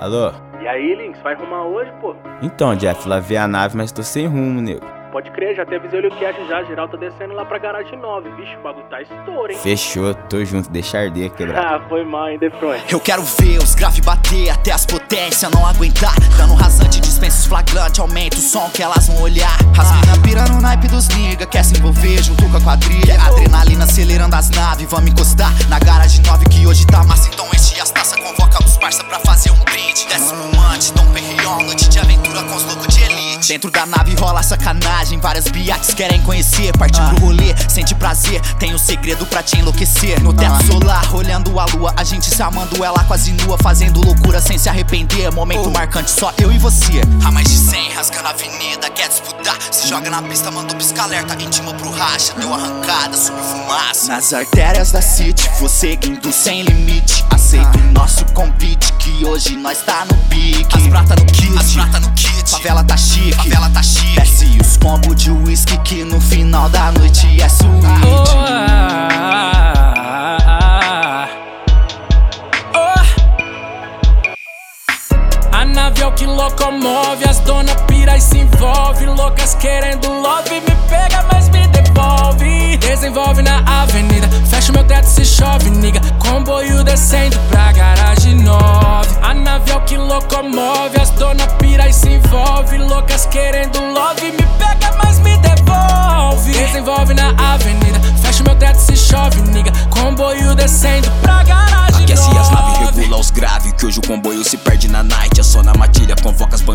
Alô? E aí, Links, vai arrumar hoje, pô? Então, Jeff, lavei a nave, mas tô sem rumo, nego. Pode crer, já até avisei o cash já, geral tá descendo lá pra garagem 9. Vixe, o bagulho tá estouro, hein? Fechou, tô junto, deixa arder quebrar. ah, foi mal, hein, Defront? Eu quero ver os grave bater até as potências não aguentar. Dando rasante, dispensa os flagrantes, aumenta o som que elas vão olhar. As mina pira no naipe dos nigga, quer se envolver junto com a quadrilha. Adrenalina acelerando as naves, vamos encostar na garagem 9 Dentro da nave rola sacanagem, várias biates querem conhecer. Partir pro rolê, sente prazer, tem o um segredo pra te enlouquecer. No teto solar, olhando a lua, a gente se amando, ela quase nua, fazendo loucura sem se arrepender. Momento marcante, só eu e você. A mais de 100, rasgando a avenida, quer disputar. Se joga na pista, mandou pisca-alerta, intima pro racha. Deu arrancada, subiu fumaça. Nas artérias da City, vou seguindo sem limite. Aceito o nosso convite, que hoje nós tá no pique. As prata no kit, as prata no kit. Favela tá chique, favela tá chique. Desce os combos de whisky que no final da noite é suíte. Oh, ah, ah, ah, oh. A nave é o que locomove, as dona pira e se envolve. Loucas querendo love, me pega, mas me devolve. Desenvolve na avenida, fecha meu teto se chove, niga. Comboio descendo que locomove, as dona pira e se envolve. Loucas querendo love, me pega, mas me devolve. Desenvolve na avenida, fecha meu teto se chove, niga. Comboio descendo pra garagem Aquece 9. as naves, regula os graves, que hoje o comboio se perde na night. É só na matilha, convoca as zoar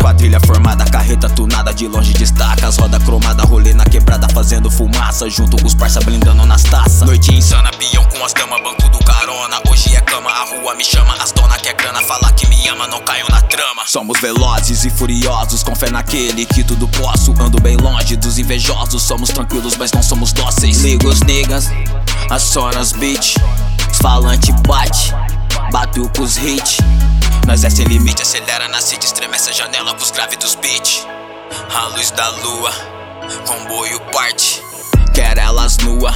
Quadrilha formada, carreta tunada, de longe destaca. As roda cromada, rolê na quebrada, fazendo fumaça. Junto com os parça blindando nas taças. Noite insana, peão com as damas, banco do carona. Hoje é cama, a rua me chama. As dona quer grana, fala que me ama, não caiu na trama. Somos velozes e furiosos, com fé naquele que tudo posso. Ando bem longe dos invejosos, somos tranquilos, mas não somos dóceis. Liga os niggas, aciona os beat. Os falante bate, bateu com os hits. Nós é sem limite, acelera na city, estremece a janela com os graves dos beat. A luz da lua, comboio parte, quer elas nua.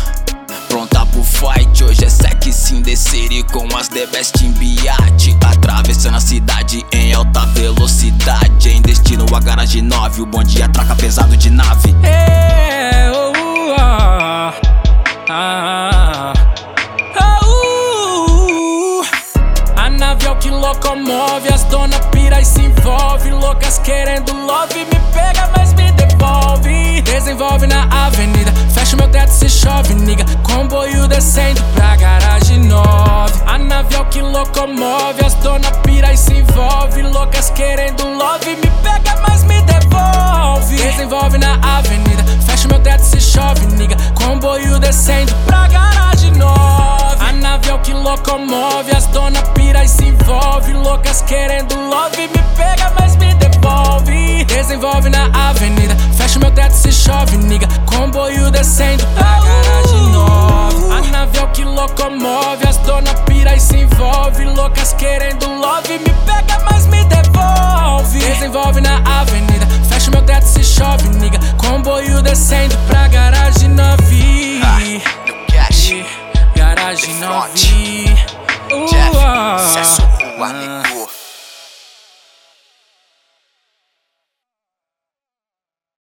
Pronta pro fight, hoje é sec sim descer e com as the best em biate Atravessando a cidade em alta velocidade Em destino a garagem 9, o bonde atraca pesado locomove, as dona pira e se envolve. Loucas querendo love, me pega, mas me devolve. Desenvolve na avenida, fecha meu teto se chove, niga. Comboio descendo pra garagem 9. A nave é o que locomove, as dona pira e se envolve. Loucas querendo love, me pega, mas me devolve. Desenvolve na avenida, se envolve. Loucas querendo love, me pega, mas me devolve. Desenvolve na avenida, fecha meu teto se chove, niga. Comboio descendo pra garagem 9. A nave é o que locomove, as dona pira e se envolve. Loucas querendo love, me pega, mas me devolve. Desenvolve na avenida, fecha meu teto se chove, niga. Comboio descendo pra Cash,